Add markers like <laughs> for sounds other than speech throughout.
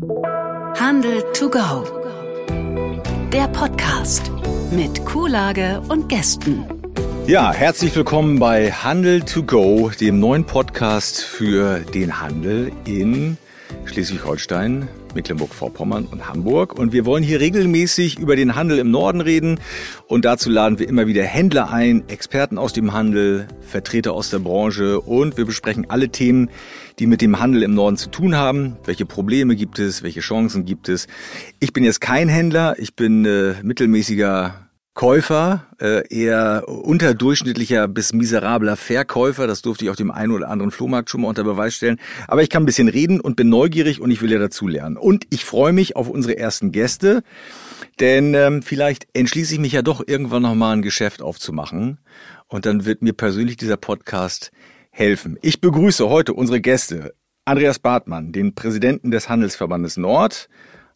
Handel to go. Der Podcast mit Kuhlage und Gästen. Ja, herzlich willkommen bei Handel to go, dem neuen Podcast für den Handel in Schleswig-Holstein, Mecklenburg-Vorpommern und Hamburg. Und wir wollen hier regelmäßig über den Handel im Norden reden. Und dazu laden wir immer wieder Händler ein, Experten aus dem Handel, Vertreter aus der Branche. Und wir besprechen alle Themen, die mit dem Handel im Norden zu tun haben. Welche Probleme gibt es? Welche Chancen gibt es? Ich bin jetzt kein Händler. Ich bin äh, mittelmäßiger Käufer, äh, eher unterdurchschnittlicher bis miserabler Verkäufer. Das durfte ich auf dem einen oder anderen Flohmarkt schon mal unter Beweis stellen. Aber ich kann ein bisschen reden und bin neugierig und ich will ja dazu lernen. Und ich freue mich auf unsere ersten Gäste, denn ähm, vielleicht entschließe ich mich ja doch irgendwann nochmal ein Geschäft aufzumachen. Und dann wird mir persönlich dieser Podcast helfen. Ich begrüße heute unsere Gäste. Andreas Bartmann, den Präsidenten des Handelsverbandes Nord.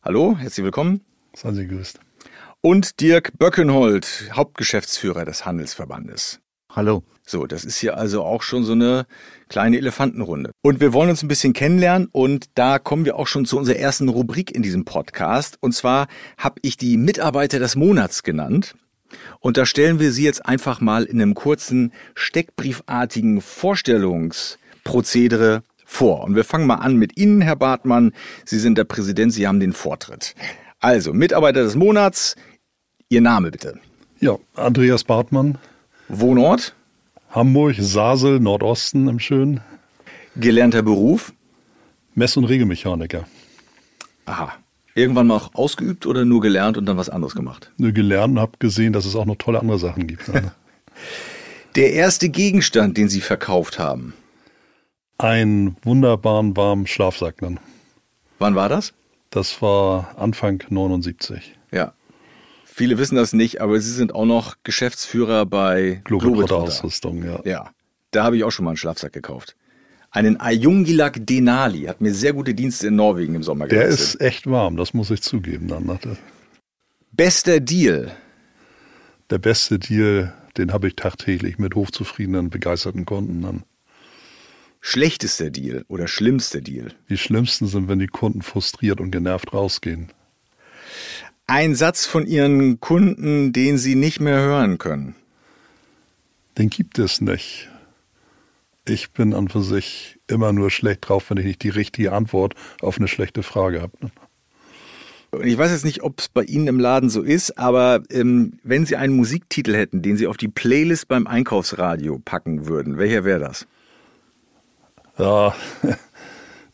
Hallo, herzlich willkommen. Seien Sie grüßt und Dirk Böckenhold, Hauptgeschäftsführer des Handelsverbandes. Hallo. So, das ist hier also auch schon so eine kleine Elefantenrunde. Und wir wollen uns ein bisschen kennenlernen und da kommen wir auch schon zu unserer ersten Rubrik in diesem Podcast. Und zwar habe ich die Mitarbeiter des Monats genannt. Und da stellen wir sie jetzt einfach mal in einem kurzen steckbriefartigen Vorstellungsprozedere vor. Und wir fangen mal an mit Ihnen, Herr Bartmann. Sie sind der Präsident, Sie haben den Vortritt. Also, Mitarbeiter des Monats, Ihr Name bitte. Ja, Andreas Bartmann. Wohnort? Hamburg, Sasel, Nordosten im Schönen. Gelernter Beruf? Mess- und Regelmechaniker. Aha. Irgendwann mal auch ausgeübt oder nur gelernt und dann was anderes gemacht? Nur gelernt und habe gesehen, dass es auch noch tolle andere Sachen gibt. <laughs> Der erste Gegenstand, den Sie verkauft haben? Einen wunderbaren warmen Schlafsack dann. Wann war das? Das war Anfang 79. Ja. Viele wissen das nicht, aber Sie sind auch noch Geschäftsführer bei Globetrotter Ausrüstung, ja. Ja. Da habe ich auch schon mal einen Schlafsack gekauft. Einen Ayungilak Denali hat mir sehr gute Dienste in Norwegen im Sommer geleistet. Der ist echt warm, das muss ich zugeben dann. Ne? Bester Deal. Der beste Deal, den habe ich tagtäglich mit hochzufriedenen, begeisterten Kunden dann. Schlechtester Deal oder schlimmster Deal? Die schlimmsten sind, wenn die Kunden frustriert und genervt rausgehen. Ein Satz von Ihren Kunden, den Sie nicht mehr hören können? Den gibt es nicht. Ich bin an für sich immer nur schlecht drauf, wenn ich nicht die richtige Antwort auf eine schlechte Frage habe. Ich weiß jetzt nicht, ob es bei Ihnen im Laden so ist, aber ähm, wenn Sie einen Musiktitel hätten, den Sie auf die Playlist beim Einkaufsradio packen würden, welcher wäre das? Ja, <laughs>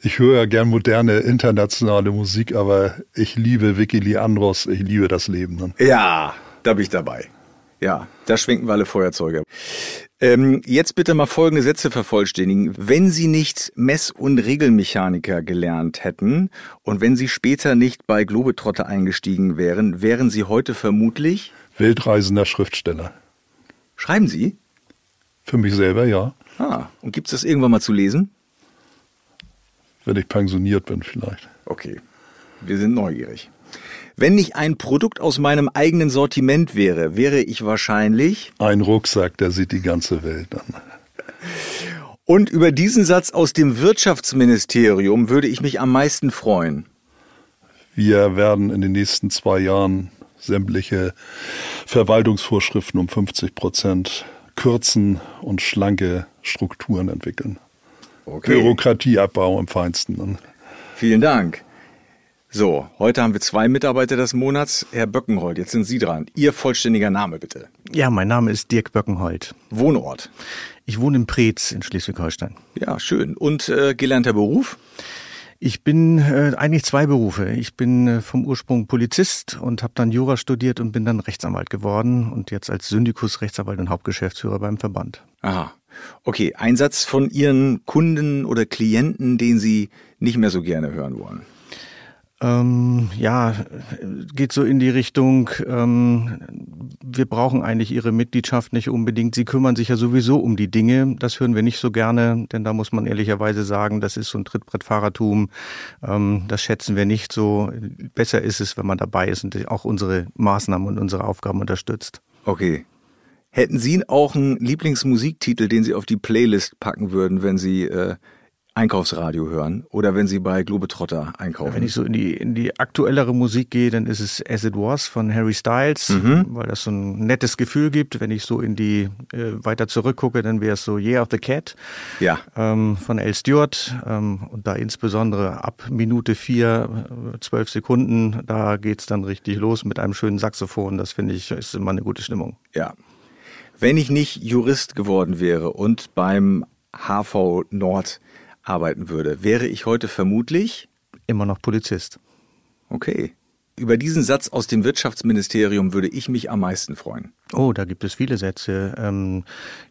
ich höre ja gern moderne internationale Musik, aber ich liebe Vicky Leandros, ich liebe das Leben. Dann. Ja, da bin ich dabei. Ja, da schwenken wir alle Feuerzeuge. Ähm, jetzt bitte mal folgende Sätze vervollständigen. Wenn Sie nicht Mess- und Regelmechaniker gelernt hätten und wenn Sie später nicht bei Globetrotter eingestiegen wären, wären Sie heute vermutlich Wildreisender Schriftsteller. Schreiben Sie? Für mich selber, ja. Ah, und gibt es das irgendwann mal zu lesen? Wenn ich pensioniert bin, vielleicht. Okay, wir sind neugierig. Wenn ich ein Produkt aus meinem eigenen Sortiment wäre, wäre ich wahrscheinlich. Ein Rucksack, der sieht die ganze Welt an. Und über diesen Satz aus dem Wirtschaftsministerium würde ich mich am meisten freuen. Wir werden in den nächsten zwei Jahren sämtliche Verwaltungsvorschriften um 50 Prozent kürzen und schlanke Strukturen entwickeln. Okay. Bürokratieabbau im Feinsten. Vielen Dank. So, heute haben wir zwei Mitarbeiter des Monats. Herr Böckenhold, jetzt sind Sie dran. Ihr vollständiger Name bitte. Ja, mein Name ist Dirk Böckenhold. Wohnort? Ich wohne in Preetz in Schleswig-Holstein. Ja, schön. Und äh, gelernter Beruf? Ich bin äh, eigentlich zwei Berufe. Ich bin äh, vom Ursprung Polizist und habe dann Jura studiert und bin dann Rechtsanwalt geworden und jetzt als Syndikus Rechtsanwalt und Hauptgeschäftsführer beim Verband. Aha. Okay, ein Satz von Ihren Kunden oder Klienten, den Sie nicht mehr so gerne hören wollen. Ähm, ja, geht so in die Richtung, ähm, wir brauchen eigentlich Ihre Mitgliedschaft nicht unbedingt. Sie kümmern sich ja sowieso um die Dinge. Das hören wir nicht so gerne, denn da muss man ehrlicherweise sagen, das ist so ein Trittbrettfahrertum. Ähm, das schätzen wir nicht so. Besser ist es, wenn man dabei ist und auch unsere Maßnahmen und unsere Aufgaben unterstützt. Okay. Hätten Sie auch einen Lieblingsmusiktitel, den Sie auf die Playlist packen würden, wenn Sie äh, Einkaufsradio hören oder wenn Sie bei Globetrotter einkaufen? Wenn ich so in die, in die aktuellere Musik gehe, dann ist es As It Was von Harry Styles, mhm. weil das so ein nettes Gefühl gibt. Wenn ich so in die äh, weiter zurückgucke, dann wäre es so Year of the Cat ja. ähm, von L. Stewart ähm, und da insbesondere ab Minute vier, äh, zwölf Sekunden, da geht's dann richtig los mit einem schönen Saxophon. Das finde ich ist immer eine gute Stimmung. Ja. Wenn ich nicht Jurist geworden wäre und beim HV Nord arbeiten würde, wäre ich heute vermutlich immer noch Polizist. Okay. Über diesen Satz aus dem Wirtschaftsministerium würde ich mich am meisten freuen. Oh, da gibt es viele Sätze. Ähm,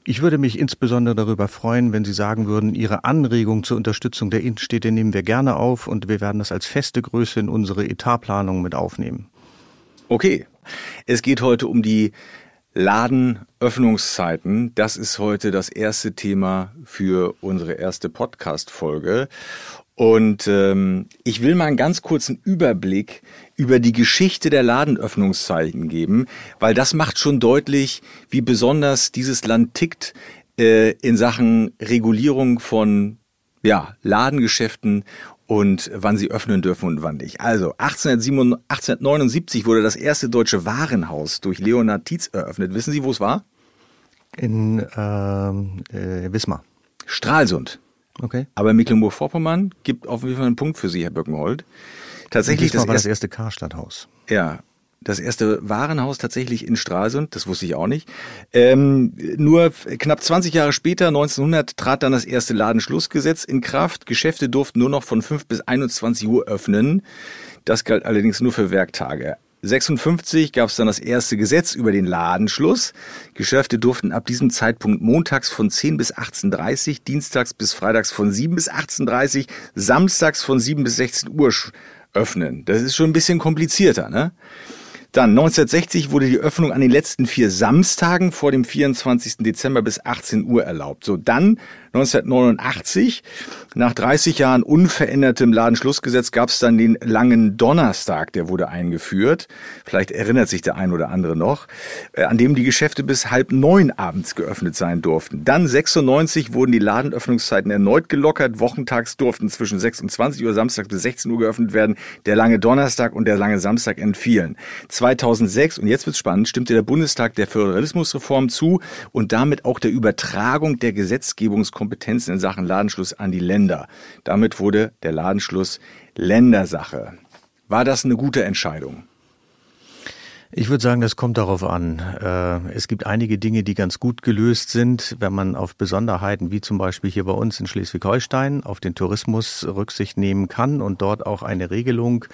ich würde mich insbesondere darüber freuen, wenn Sie sagen würden, Ihre Anregung zur Unterstützung der Innenstädte nehmen wir gerne auf und wir werden das als feste Größe in unsere Etatplanung mit aufnehmen. Okay. Es geht heute um die Ladenöffnungszeiten. Das ist heute das erste Thema für unsere erste Podcast-Folge. Und ähm, ich will mal einen ganz kurzen Überblick über die Geschichte der Ladenöffnungszeiten geben, weil das macht schon deutlich, wie besonders dieses Land tickt äh, in Sachen Regulierung von ja, Ladengeschäften und wann sie öffnen dürfen und wann nicht. Also 1879 wurde das erste deutsche Warenhaus durch Leonhard Tietz eröffnet. Wissen Sie, wo es war? In ähm, äh, Wismar. Stralsund. Okay. Aber Mecklenburg-Vorpommern gibt auf jeden Fall einen Punkt für Sie, Herr Böckenhold. Tatsächlich das, war das erste Karstadthaus. Ja, das erste Warenhaus tatsächlich in Stralsund, das wusste ich auch nicht. Ähm, nur knapp 20 Jahre später, 1900, trat dann das erste Ladenschlussgesetz in Kraft. Geschäfte durften nur noch von 5 bis 21 Uhr öffnen. Das galt allerdings nur für Werktage. 56 gab es dann das erste Gesetz über den Ladenschluss. Geschäfte durften ab diesem Zeitpunkt montags von 10 bis 18.30 dienstags bis freitags von 7 bis 18.30 samstags von 7 bis 16 Uhr öffnen. Das ist schon ein bisschen komplizierter, ne? Dann 1960 wurde die Öffnung an den letzten vier Samstagen vor dem 24. Dezember bis 18 Uhr erlaubt. So dann 1989, nach 30 Jahren unverändertem Ladenschlussgesetz, gab es dann den langen Donnerstag, der wurde eingeführt. Vielleicht erinnert sich der ein oder andere noch, äh, an dem die Geschäfte bis halb neun abends geöffnet sein durften. Dann 96 wurden die Ladenöffnungszeiten erneut gelockert. Wochentags durften zwischen 26 Uhr Samstag bis 16 Uhr geöffnet werden. Der lange Donnerstag und der lange Samstag entfielen. 2006, und jetzt wird's spannend, stimmte der Bundestag der Föderalismusreform zu und damit auch der Übertragung der Gesetzgebungskompetenz Kompetenzen in Sachen Ladenschluss an die Länder. Damit wurde der Ladenschluss Ländersache. War das eine gute Entscheidung? Ich würde sagen, das kommt darauf an. Äh, es gibt einige Dinge, die ganz gut gelöst sind, wenn man auf Besonderheiten wie zum Beispiel hier bei uns in Schleswig-Holstein auf den Tourismus Rücksicht nehmen kann und dort auch eine Regelung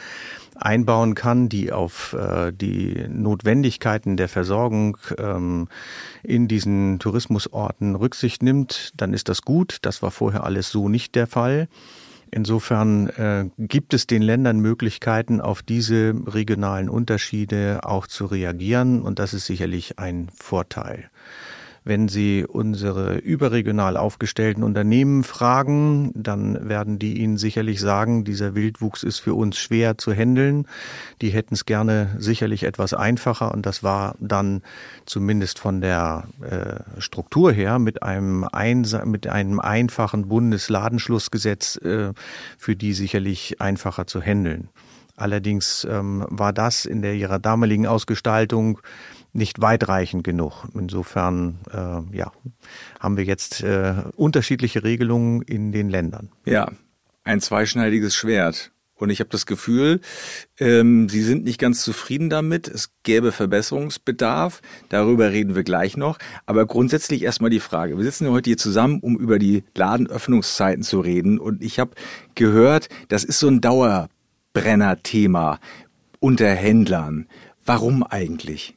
einbauen kann, die auf äh, die Notwendigkeiten der Versorgung ähm, in diesen Tourismusorten Rücksicht nimmt, dann ist das gut. Das war vorher alles so nicht der Fall. Insofern äh, gibt es den Ländern Möglichkeiten, auf diese regionalen Unterschiede auch zu reagieren und das ist sicherlich ein Vorteil. Wenn Sie unsere überregional aufgestellten Unternehmen fragen, dann werden die Ihnen sicherlich sagen, dieser Wildwuchs ist für uns schwer zu handeln. Die hätten es gerne sicherlich etwas einfacher und das war dann zumindest von der äh, Struktur her mit einem, mit einem einfachen Bundesladenschlussgesetz äh, für die sicherlich einfacher zu handeln. Allerdings ähm, war das in der ihrer damaligen Ausgestaltung nicht weitreichend genug. Insofern äh, ja, haben wir jetzt äh, unterschiedliche Regelungen in den Ländern. Ja, ein zweischneidiges Schwert. Und ich habe das Gefühl, ähm, Sie sind nicht ganz zufrieden damit. Es gäbe Verbesserungsbedarf. Darüber reden wir gleich noch. Aber grundsätzlich erstmal die Frage. Wir sitzen heute hier zusammen, um über die Ladenöffnungszeiten zu reden. Und ich habe gehört, das ist so ein Dauerbrenner-Thema unter Händlern. Warum eigentlich?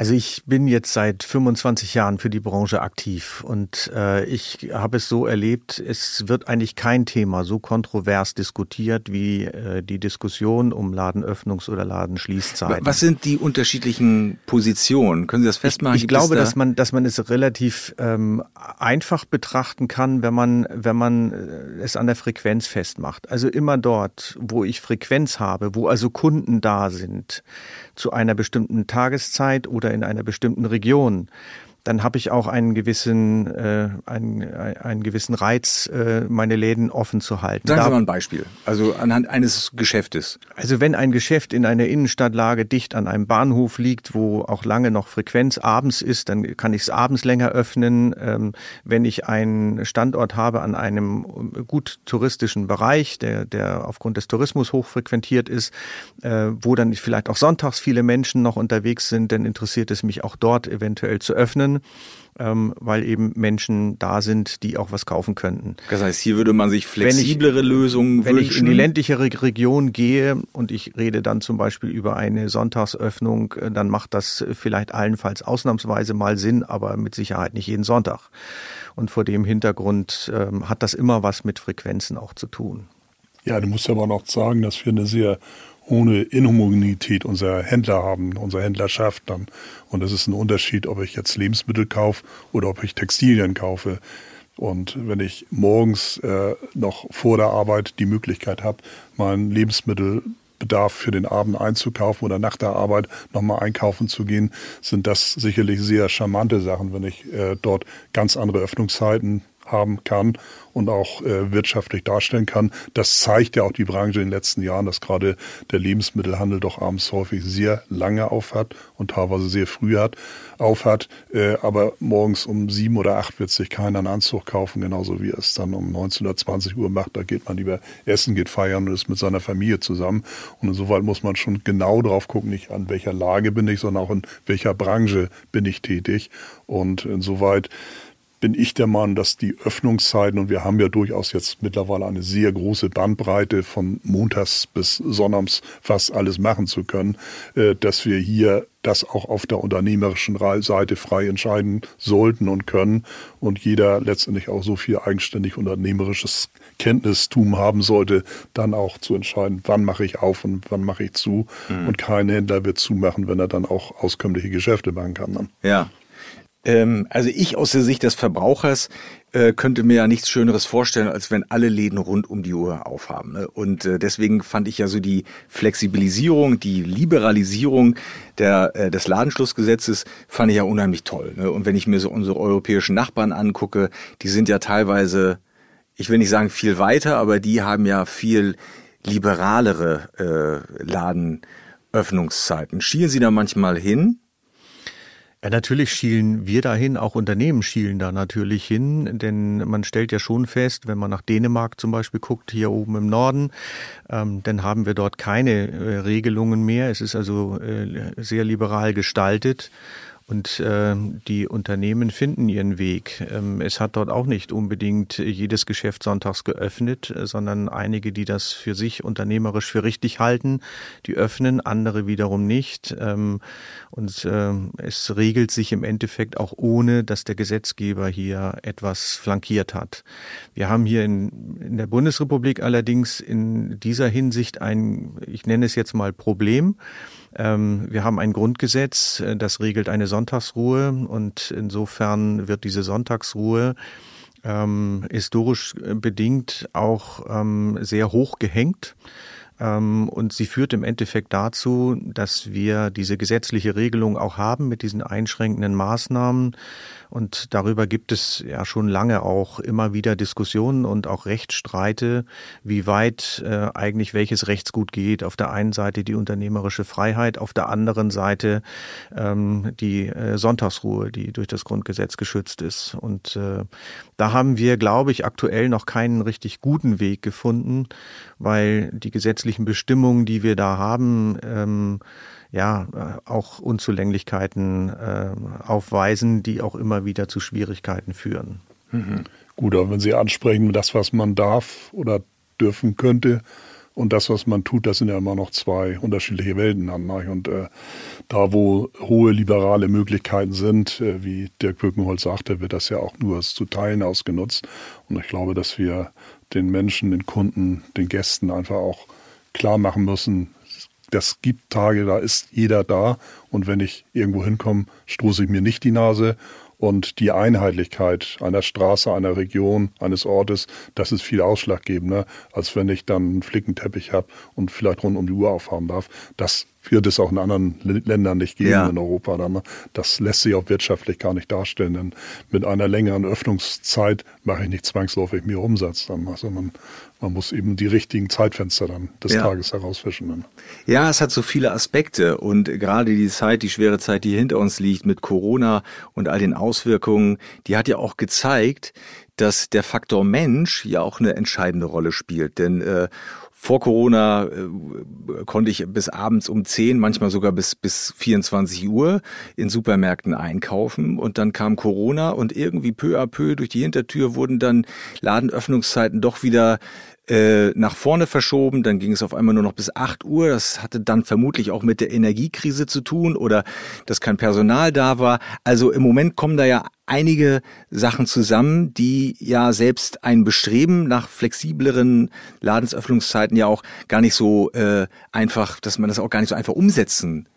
Also ich bin jetzt seit 25 Jahren für die Branche aktiv und äh, ich habe es so erlebt, es wird eigentlich kein Thema so kontrovers diskutiert wie äh, die Diskussion um Ladenöffnungs- oder Ladenschließzeiten. Was sind die unterschiedlichen Positionen? Können Sie das festmachen? Ich, ich glaube, da dass man, dass man es relativ ähm, einfach betrachten kann, wenn man, wenn man äh, es an der Frequenz festmacht. Also immer dort, wo ich Frequenz habe, wo also Kunden da sind, zu einer bestimmten Tageszeit oder in einer bestimmten Region, dann habe ich auch einen gewissen, äh, einen, einen gewissen Reiz, äh, meine Läden offen zu halten. Sagen Sie mal ein Beispiel, also anhand eines Geschäftes. Also wenn ein Geschäft in einer Innenstadtlage dicht an einem Bahnhof liegt, wo auch lange noch Frequenz abends ist, dann kann ich es abends länger öffnen. Ähm, wenn ich einen Standort habe an einem gut touristischen Bereich, der, der aufgrund des Tourismus hochfrequentiert ist, äh, wo dann vielleicht auch sonntags viele Menschen noch unterwegs sind, dann interessiert es mich auch dort eventuell zu öffnen ähm, weil eben Menschen da sind, die auch was kaufen könnten. Das heißt, hier würde man sich flexiblere wenn ich, Lösungen Wenn wünschen. ich in die ländlichere Region gehe und ich rede dann zum Beispiel über eine Sonntagsöffnung, äh, dann macht das vielleicht allenfalls ausnahmsweise mal Sinn, aber mit Sicherheit nicht jeden Sonntag. Und vor dem Hintergrund ähm, hat das immer was mit Frequenzen auch zu tun. Ja, du musst aber noch sagen, dass wir eine sehr ohne Inhomogenität unserer Händler haben, unsere Händlerschaft dann. Und es ist ein Unterschied, ob ich jetzt Lebensmittel kaufe oder ob ich Textilien kaufe. Und wenn ich morgens äh, noch vor der Arbeit die Möglichkeit habe, meinen Lebensmittelbedarf für den Abend einzukaufen oder nach der Arbeit nochmal einkaufen zu gehen, sind das sicherlich sehr charmante Sachen, wenn ich äh, dort ganz andere Öffnungszeiten haben kann und auch äh, wirtschaftlich darstellen kann. Das zeigt ja auch die Branche in den letzten Jahren, dass gerade der Lebensmittelhandel doch abends häufig sehr lange aufhat und teilweise sehr früh hat, aufhat. Äh, aber morgens um sieben oder acht wird sich keiner einen Anzug kaufen, genauso wie es dann um 19 oder 20 Uhr macht. Da geht man lieber essen, geht feiern und ist mit seiner Familie zusammen. Und insoweit muss man schon genau drauf gucken, nicht an welcher Lage bin ich, sondern auch in welcher Branche bin ich tätig. Und insoweit bin ich der Meinung, dass die Öffnungszeiten, und wir haben ja durchaus jetzt mittlerweile eine sehr große Bandbreite von montags bis sonnabends fast alles machen zu können, äh, dass wir hier das auch auf der unternehmerischen Seite frei entscheiden sollten und können und jeder letztendlich auch so viel eigenständig unternehmerisches Kenntnistum haben sollte, dann auch zu entscheiden, wann mache ich auf und wann mache ich zu. Mhm. Und kein Händler wird zumachen, wenn er dann auch auskömmliche Geschäfte machen kann. Dann. Ja, ähm, also ich aus der Sicht des Verbrauchers äh, könnte mir ja nichts Schöneres vorstellen, als wenn alle Läden rund um die Uhr aufhaben. Ne? Und äh, deswegen fand ich ja so die Flexibilisierung, die Liberalisierung der, äh, des Ladenschlussgesetzes fand ich ja unheimlich toll. Ne? Und wenn ich mir so unsere europäischen Nachbarn angucke, die sind ja teilweise, ich will nicht sagen viel weiter, aber die haben ja viel liberalere äh, Ladenöffnungszeiten. Schielen Sie da manchmal hin? Ja, natürlich schielen wir dahin, auch Unternehmen schielen da natürlich hin, denn man stellt ja schon fest, wenn man nach Dänemark zum Beispiel guckt, hier oben im Norden, ähm, dann haben wir dort keine äh, Regelungen mehr. Es ist also äh, sehr liberal gestaltet. Und äh, die Unternehmen finden ihren Weg. Ähm, es hat dort auch nicht unbedingt jedes Geschäft sonntags geöffnet, sondern einige, die das für sich unternehmerisch für richtig halten, die öffnen, andere wiederum nicht. Ähm, und äh, es regelt sich im Endeffekt auch ohne, dass der Gesetzgeber hier etwas flankiert hat. Wir haben hier in, in der Bundesrepublik allerdings in dieser Hinsicht ein, ich nenne es jetzt mal Problem. Ähm, wir haben ein Grundgesetz, äh, das regelt eine Sonntagsruhe und insofern wird diese Sonntagsruhe ähm, historisch äh, bedingt auch ähm, sehr hoch gehängt. Ähm, und sie führt im Endeffekt dazu, dass wir diese gesetzliche Regelung auch haben mit diesen einschränkenden Maßnahmen. Und darüber gibt es ja schon lange auch immer wieder Diskussionen und auch Rechtsstreite, wie weit äh, eigentlich welches Rechtsgut geht. Auf der einen Seite die unternehmerische Freiheit, auf der anderen Seite ähm, die äh, Sonntagsruhe, die durch das Grundgesetz geschützt ist. Und äh, da haben wir, glaube ich, aktuell noch keinen richtig guten Weg gefunden, weil die gesetzlichen Bestimmungen, die wir da haben, ähm, ja äh, auch Unzulänglichkeiten äh, aufweisen, die auch immer wieder zu Schwierigkeiten führen. Mhm. Gut, aber wenn Sie ansprechen, das, was man darf oder dürfen könnte, und das, was man tut, das sind ja immer noch zwei unterschiedliche Welten. Und äh, da, wo hohe liberale Möglichkeiten sind, äh, wie Dirk Böckenholz sagte, wird das ja auch nur zu Teilen ausgenutzt. Und ich glaube, dass wir den Menschen, den Kunden, den Gästen einfach auch klar machen müssen, das gibt Tage, da ist jeder da und wenn ich irgendwo hinkomme, stoße ich mir nicht die Nase und die Einheitlichkeit einer Straße, einer Region, eines Ortes, das ist viel ausschlaggebender, als wenn ich dann einen Flickenteppich habe und vielleicht rund um die Uhr aufhaben darf. Das wird es auch in anderen Ländern nicht geben Ja. in Europa. Dann, das lässt sich auch wirtschaftlich gar nicht darstellen. Denn mit einer längeren Öffnungszeit mache ich nicht zwangsläufig mehr Umsatz. Dann, also man, man muss eben die richtigen Zeitfenster dann des Ja. Tages herausfischen. Dann. Ja, es hat so viele Aspekte und gerade die Zeit, die schwere Zeit, die hinter uns liegt mit Corona und all den Auswirkungen, die hat ja auch gezeigt, dass der Faktor Mensch ja auch eine entscheidende Rolle spielt. Denn äh, vor Corona äh, konnte ich bis abends um 10, manchmal sogar bis, bis 24 Uhr in Supermärkten einkaufen. Und dann kam Corona und irgendwie peu à peu durch die Hintertür wurden dann Ladenöffnungszeiten doch wieder äh, nach vorne verschoben. Dann ging es auf einmal nur noch bis 8 Uhr. Das hatte dann vermutlich auch mit der Energiekrise zu tun oder dass kein Personal da war. Also im Moment kommen da ja einige Sachen zusammen, die ja selbst ein Bestreben nach flexibleren Ladensöffnungszeiten ja auch gar nicht so äh, einfach, dass man das auch gar nicht so einfach umsetzen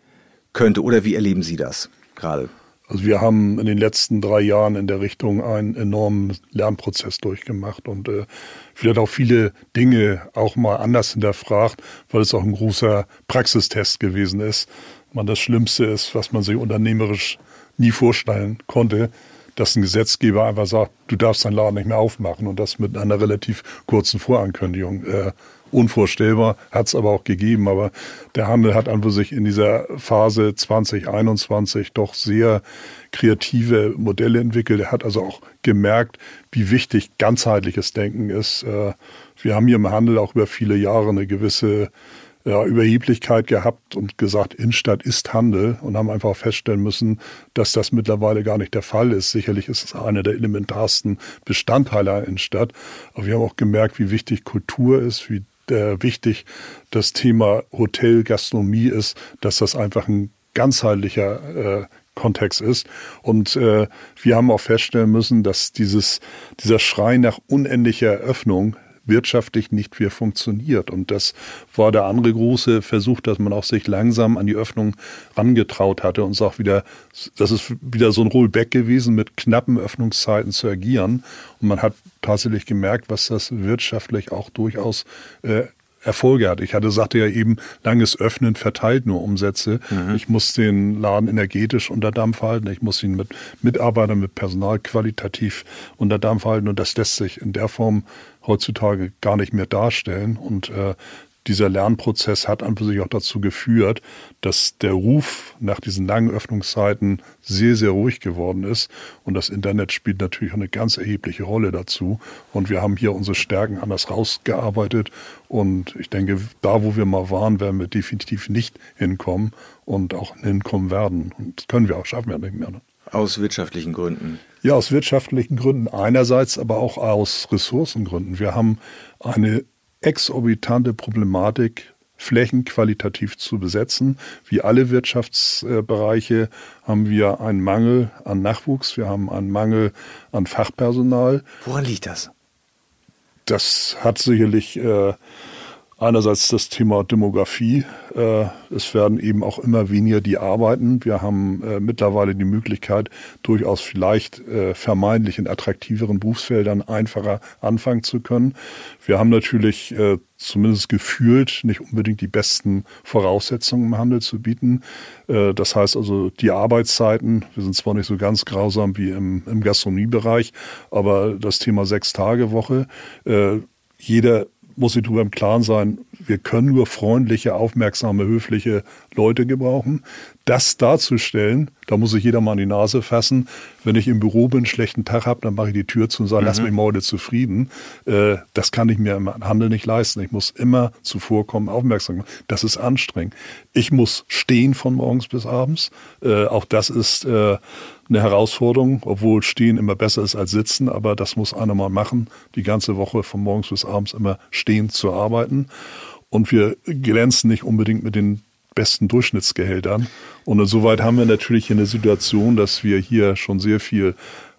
könnte. Oder wie erleben Sie das gerade? Also wir haben in den letzten drei Jahren in der Richtung einen enormen Lernprozess durchgemacht und äh, vielleicht auch viele Dinge auch mal anders hinterfragt, weil es auch ein großer Praxistest gewesen ist. Man das Schlimmste ist, was man sich unternehmerisch nie vorstellen konnte, dass ein Gesetzgeber einfach sagt, du darfst deinen Laden nicht mehr aufmachen und das mit einer relativ kurzen Vorankündigung. Äh, unvorstellbar, hat es aber auch gegeben. Aber der Handel hat an sich in dieser Phase 2021 doch sehr kreative Modelle entwickelt. Er hat also auch gemerkt, wie wichtig ganzheitliches Denken ist. Äh, Wir haben hier im Handel auch über viele Jahre eine gewisse ja, Überheblichkeit gehabt und gesagt, Innenstadt ist Handel und haben einfach feststellen müssen, dass das mittlerweile gar nicht der Fall ist. Sicherlich ist es einer der elementarsten Bestandteile einer Innenstadt. Aber wir haben auch gemerkt, wie wichtig Kultur ist, wie äh, wichtig das Thema Hotel, Gastronomie ist, dass das einfach ein ganzheitlicher äh, Kontext ist. Und äh, wir haben auch feststellen müssen, dass dieses, dieser Schrei nach unendlicher Öffnung wirtschaftlich nicht mehr funktioniert. Und das war der andere große Versuch, dass man auch sich langsam an die Öffnung rangetraut hatte und es auch wieder, das ist wieder so ein Rollback gewesen, mit knappen Öffnungszeiten zu agieren. Und man hat tatsächlich gemerkt, was das wirtschaftlich auch durchaus äh, Erfolge hat. Ich hatte sagte ja eben, langes Öffnen verteilt nur Umsätze. Ich muss den Laden energetisch unter Dampf halten. Ich muss ihn mit Mitarbeitern, mit Personal qualitativ unter Dampf halten. Und das lässt sich in der Form heutzutage gar nicht mehr darstellen. Und äh, dieser Lernprozess hat an für sich auch dazu geführt, dass der Ruf nach diesen langen Öffnungszeiten sehr, sehr ruhig geworden ist. Und das Internet spielt natürlich eine ganz erhebliche Rolle dazu. Und wir haben hier unsere Stärken anders rausgearbeitet. Und ich denke, da, wo wir mal waren, werden wir definitiv nicht hinkommen und auch hinkommen werden. Und das können wir auch, schaffen wir nicht mehr. Ne? Aus wirtschaftlichen Gründen. Ja, aus wirtschaftlichen Gründen einerseits, aber auch aus Ressourcengründen. Wir haben eine exorbitante Problematik, Flächen qualitativ zu besetzen. Wie alle Wirtschaftsbereiche haben wir einen Mangel an Nachwuchs, wir haben einen Mangel an Fachpersonal. Woran liegt das? Das hat sicherlich äh, einerseits das Thema Demografie. Äh, es werden eben auch immer weniger die arbeiten. Wir haben äh, mittlerweile die Möglichkeit, durchaus vielleicht äh, vermeintlich in attraktiveren Berufsfeldern einfacher anfangen zu können. Wir haben natürlich zumindest gefühlt nicht unbedingt die besten Voraussetzungen im Handel zu bieten. Das heißt also die Arbeitszeiten, wir sind zwar nicht so ganz grausam wie im, Gastronomiebereich, aber das Thema Sechs-Tage-Woche, jeder muss sich darüber im Klaren sein, wir können nur freundliche, aufmerksame, höfliche Leute gebrauchen. Das darzustellen, da muss sich jeder mal an die Nase fassen. Wenn ich im Büro bin, einen schlechten Tag habe, dann mache ich die Tür zu und sage, lass mich mal heute zufrieden. Äh, das kann ich mir im Handel nicht leisten. Ich muss immer zuvorkommen, aufmerksam. machen. Das ist anstrengend. Ich muss stehen von morgens bis abends. Äh, auch das ist äh, eine Herausforderung, obwohl Stehen immer besser ist als Sitzen, aber das muss einer mal machen, die ganze Woche von morgens bis abends immer stehend zu arbeiten. Und wir glänzen nicht unbedingt mit den besten Durchschnittsgehältern. Und insoweit haben wir natürlich eine Situation, dass wir hier schon sehr viel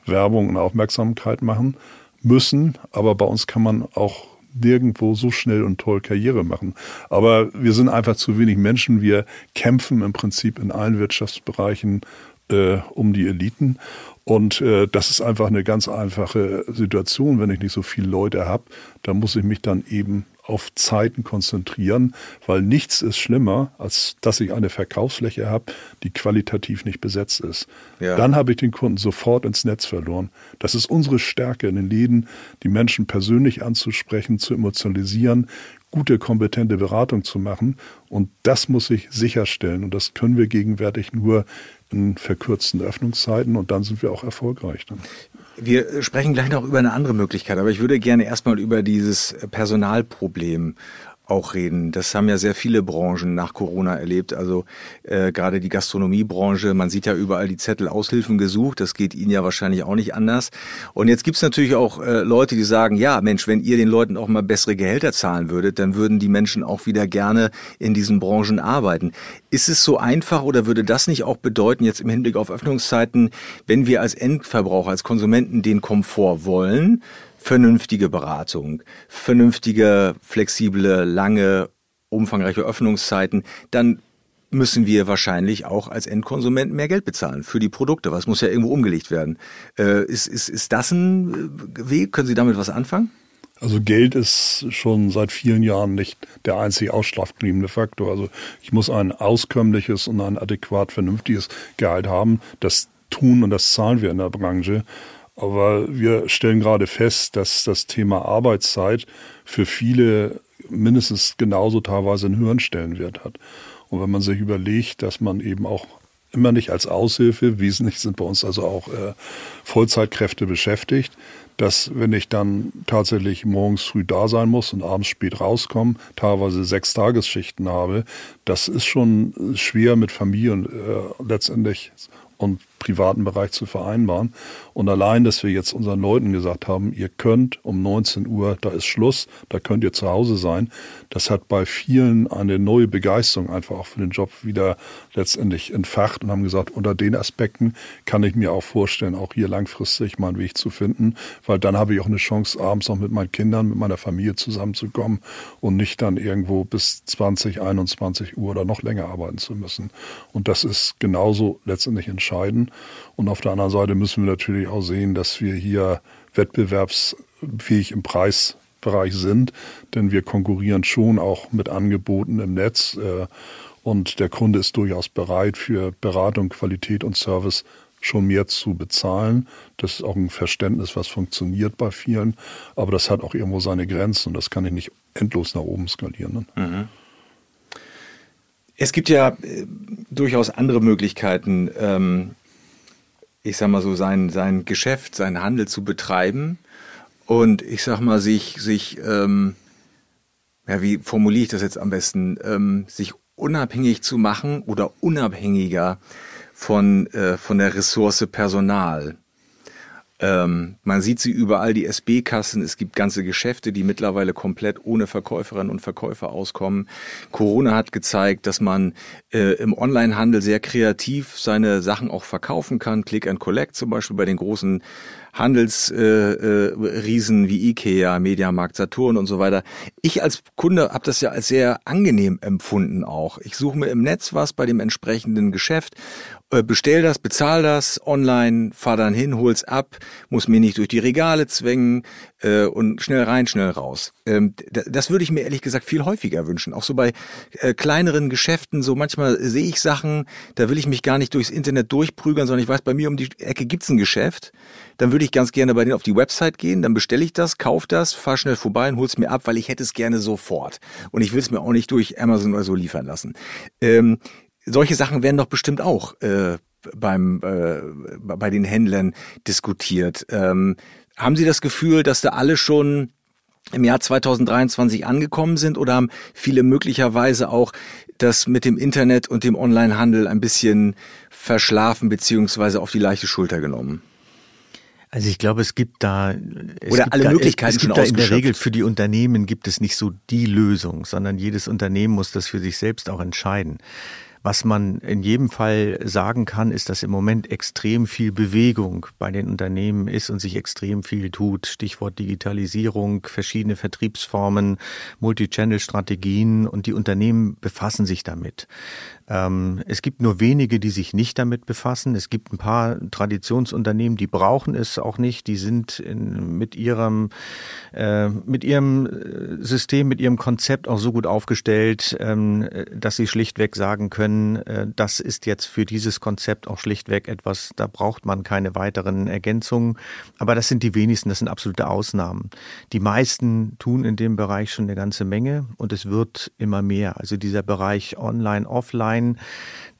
Werbung und Aufmerksamkeit machen müssen. Aber bei uns kann man auch nirgendwo so schnell und toll Karriere machen. Aber wir sind einfach zu wenig Menschen. Wir kämpfen im Prinzip in allen Wirtschaftsbereichen äh, um die Eliten. Und äh, das ist einfach eine ganz einfache Situation. Wenn ich nicht so viele Leute habe, dann muss ich mich dann eben auf Zeiten konzentrieren, weil nichts ist schlimmer, als dass ich eine Verkaufsfläche habe, die qualitativ nicht besetzt ist. Ja. Dann habe ich den Kunden sofort ins Netz verloren. Das ist unsere Stärke in den Läden, die Menschen persönlich anzusprechen, zu emotionalisieren, gute, kompetente Beratung zu machen. Und das muss ich sicherstellen. Und das können wir gegenwärtig nur in verkürzten Öffnungszeiten und dann sind wir auch erfolgreich. Dann. Wir sprechen gleich noch über eine andere Möglichkeit, aber ich würde gerne erstmal über dieses Personalproblem auch reden. Das haben ja sehr viele Branchen nach Corona erlebt. Also äh, gerade die Gastronomiebranche, man sieht ja überall die Zettel Aushilfen gesucht. Das geht Ihnen ja wahrscheinlich auch nicht anders. Und jetzt gibt's natürlich auch äh, Leute, die sagen, ja Mensch, wenn ihr den Leuten auch mal bessere Gehälter zahlen würdet, dann würden die Menschen auch wieder gerne in diesen Branchen arbeiten. Ist es so einfach oder würde das nicht auch bedeuten, jetzt im Hinblick auf Öffnungszeiten, wenn wir als Endverbraucher, als Konsumenten den Komfort wollen, vernünftige Beratung, vernünftige, flexible, lange, umfangreiche Öffnungszeiten, dann müssen wir wahrscheinlich auch als Endkonsument mehr Geld bezahlen für die Produkte. Was muss ja irgendwo umgelegt werden? Äh, ist, ist, ist das ein Weg? Können Sie damit was anfangen? Also Geld ist schon seit vielen Jahren nicht der einzige ausschlaggebende Faktor. Also ich muss ein auskömmliches und ein adäquat vernünftiges Gehalt haben. Das tun und das zahlen wir in der Branche. Aber wir stellen gerade fest, dass das Thema Arbeitszeit für viele mindestens genauso teilweise einen höheren Stellenwert hat. Und wenn man sich überlegt, dass man eben auch immer nicht als Aushilfe, wesentlich sind bei uns also auch äh, Vollzeitkräfte beschäftigt, dass wenn ich dann tatsächlich morgens früh da sein muss und abends spät rauskomme, teilweise sechs Tagesschichten habe, das ist schon schwer mit Familien äh, letztendlich und privaten Bereich zu vereinbaren. Und allein, dass wir jetzt unseren Leuten gesagt haben, ihr könnt um 19 Uhr, da ist Schluss, da könnt ihr zu Hause sein, das hat bei vielen eine neue Begeisterung einfach auch für den Job wieder letztendlich entfacht und haben gesagt, unter den Aspekten kann ich mir auch vorstellen, auch hier langfristig meinen Weg zu finden, weil dann habe ich auch eine Chance, abends noch mit meinen Kindern, mit meiner Familie zusammenzukommen und nicht dann irgendwo bis 20, 21 Uhr oder noch länger arbeiten zu müssen. Und das ist genauso letztendlich entscheidend. Und auf der anderen Seite müssen wir natürlich auch sehen, dass wir hier wettbewerbsfähig im Preisbereich sind, denn wir konkurrieren schon auch mit Angeboten im Netz. Äh, und der Kunde ist durchaus bereit, für Beratung, Qualität und Service schon mehr zu bezahlen. Das ist auch ein Verständnis, was funktioniert bei vielen. Aber das hat auch irgendwo seine Grenzen und das kann ich nicht endlos nach oben skalieren. Ne? Mhm. Es gibt ja äh, durchaus andere Möglichkeiten, ähm, ich sag mal so, sein, sein Geschäft, sein Handel zu betreiben und ich sag mal, sich, sich, ähm, ja, wie formuliere ich das jetzt am besten, ähm, sich unabhängig zu machen oder unabhängiger von, äh, von der Ressource Personal. Ähm, man sieht sie überall, die SB-Kassen. Es gibt ganze Geschäfte, die mittlerweile komplett ohne Verkäuferinnen und Verkäufer auskommen. Corona hat gezeigt, dass man äh, im Onlinehandel sehr kreativ seine Sachen auch verkaufen kann. Click and Collect zum Beispiel bei den großen Handelsriesen äh, äh, wie Ikea, Mediamarkt, Saturn und so weiter. Ich als Kunde habe das ja als sehr angenehm empfunden auch. Ich suche mir im Netz was bei dem entsprechenden Geschäft, bestell das, bezahl das online, fahr dann hin, hol's ab, muss mir nicht durch die Regale zwängen äh, und schnell rein, schnell raus. Ähm, das würde ich mir ehrlich gesagt viel häufiger wünschen. Auch so bei äh, kleineren Geschäften, so manchmal sehe ich Sachen, da will ich mich gar nicht durchs Internet durchprügeln, sondern ich weiß, bei mir um die Ecke gibt's ein Geschäft dann würde ich ganz gerne bei denen auf die Website gehen, dann bestelle ich das, kaufe das, fahr schnell vorbei und hol's mir ab, weil ich hätte es gerne sofort. Und ich will es mir auch nicht durch Amazon oder so liefern lassen. Ähm, solche Sachen werden doch bestimmt auch äh, beim äh, bei den Händlern diskutiert. Ähm, haben Sie das Gefühl, dass da alle schon im Jahr 2023 angekommen sind oder haben viele möglicherweise auch das mit dem Internet und dem Onlinehandel ein bisschen verschlafen beziehungsweise auf die leichte Schulter genommen? Also ich glaube, es gibt da es oder alle da, Möglichkeiten es gibt da in der Regel für die Unternehmen gibt es nicht so die Lösung, sondern jedes Unternehmen muss das für sich selbst auch entscheiden. Was man in jedem Fall sagen kann, ist, dass im Moment extrem viel Bewegung bei den Unternehmen ist und sich extrem viel tut. Stichwort Digitalisierung, verschiedene Vertriebsformen, Multichannel-Strategien und die Unternehmen befassen sich damit. Ähm, es gibt nur wenige, die sich nicht damit befassen. Es gibt ein paar Traditionsunternehmen, die brauchen es auch nicht. Die sind in, mit ihrem äh, mit ihrem äh, System, mit ihrem Konzept auch so gut aufgestellt, ähm, dass sie schlichtweg sagen können, äh, das ist jetzt für dieses Konzept auch schlichtweg etwas, da braucht man keine weiteren Ergänzungen. Aber das sind die wenigsten, das sind absolute Ausnahmen. Die meisten tun in dem Bereich schon eine ganze Menge und es wird immer mehr. Also dieser Bereich Online, Offline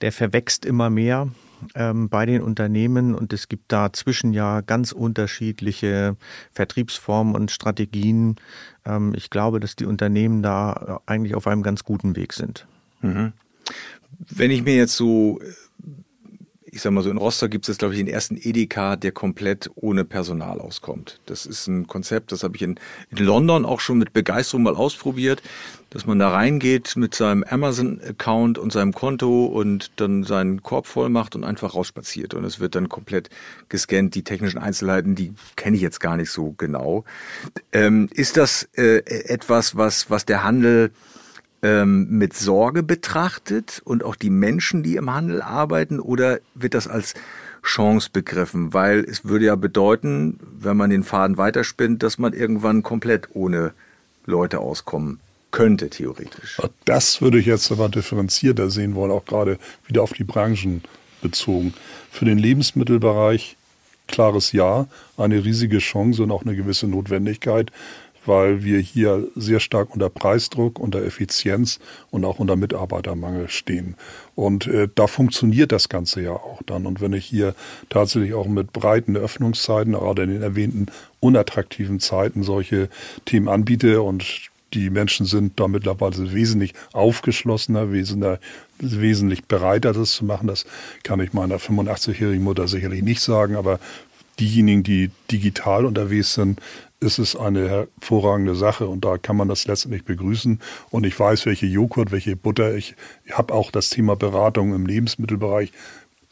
der verwächst immer mehr ähm, bei den Unternehmen und es gibt da zwischen ja ganz unterschiedliche Vertriebsformen und Strategien. Ähm, ich glaube, dass die Unternehmen da eigentlich auf einem ganz guten Weg sind. Mhm. Wenn ich mir jetzt so ich sag mal so, in Rostock gibt es, glaube ich, den ersten Edeka, der komplett ohne Personal auskommt. Das ist ein Konzept, das habe ich in, in London auch schon mit Begeisterung mal ausprobiert, dass man da reingeht mit seinem Amazon-Account und seinem Konto und dann seinen Korb voll macht und einfach rausspaziert. Und es wird dann komplett gescannt. Die technischen Einzelheiten, die kenne ich jetzt gar nicht so genau. Ähm, ist das äh, etwas, was, was der Handel ähm, mit Sorge betrachtet und auch die Menschen, die im Handel arbeiten, oder wird das als Chance begriffen? Weil es würde ja bedeuten, wenn man den Faden weiterspinnt, dass man irgendwann komplett ohne Leute auskommen könnte, theoretisch. Das würde ich jetzt aber differenzierter sehen wollen, auch gerade wieder auf die Branchen bezogen. Für den Lebensmittelbereich klares Ja, eine riesige Chance und auch eine gewisse Notwendigkeit, weil wir hier sehr stark unter Preisdruck, unter Effizienz und auch unter Mitarbeitermangel stehen. Und äh, da funktioniert das Ganze ja auch dann. Und wenn ich hier tatsächlich auch mit breiten Öffnungszeiten, gerade in den erwähnten unattraktiven Zeiten, solche Themen anbiete und die Menschen sind da mittlerweile wesentlich aufgeschlossener, wesentlich, wesentlich bereiter, das zu machen. Das kann ich meiner 85-jährigen Mutter sicherlich nicht sagen, aber diejenigen, die digital unterwegs sind, ist es eine hervorragende Sache und da kann man das letztendlich begrüßen. Und ich weiß, welche Joghurt, welche Butter. Ich habe auch das Thema Beratung im Lebensmittelbereich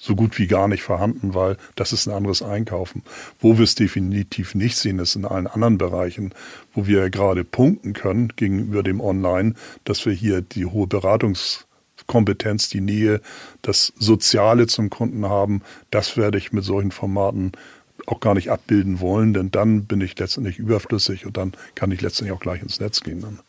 so gut wie gar nicht vorhanden, weil das ist ein anderes Einkaufen. Wo wir es definitiv nicht sehen, ist in allen anderen Bereichen, wo wir gerade punkten können gegenüber dem Online, dass wir hier die hohe Beratungskompetenz, die Nähe, das Soziale zum Kunden haben. Das werde ich mit solchen Formaten auch gar nicht abbilden wollen, denn dann bin ich letztendlich überflüssig und dann kann ich letztendlich auch gleich ins Netz gehen. Dann.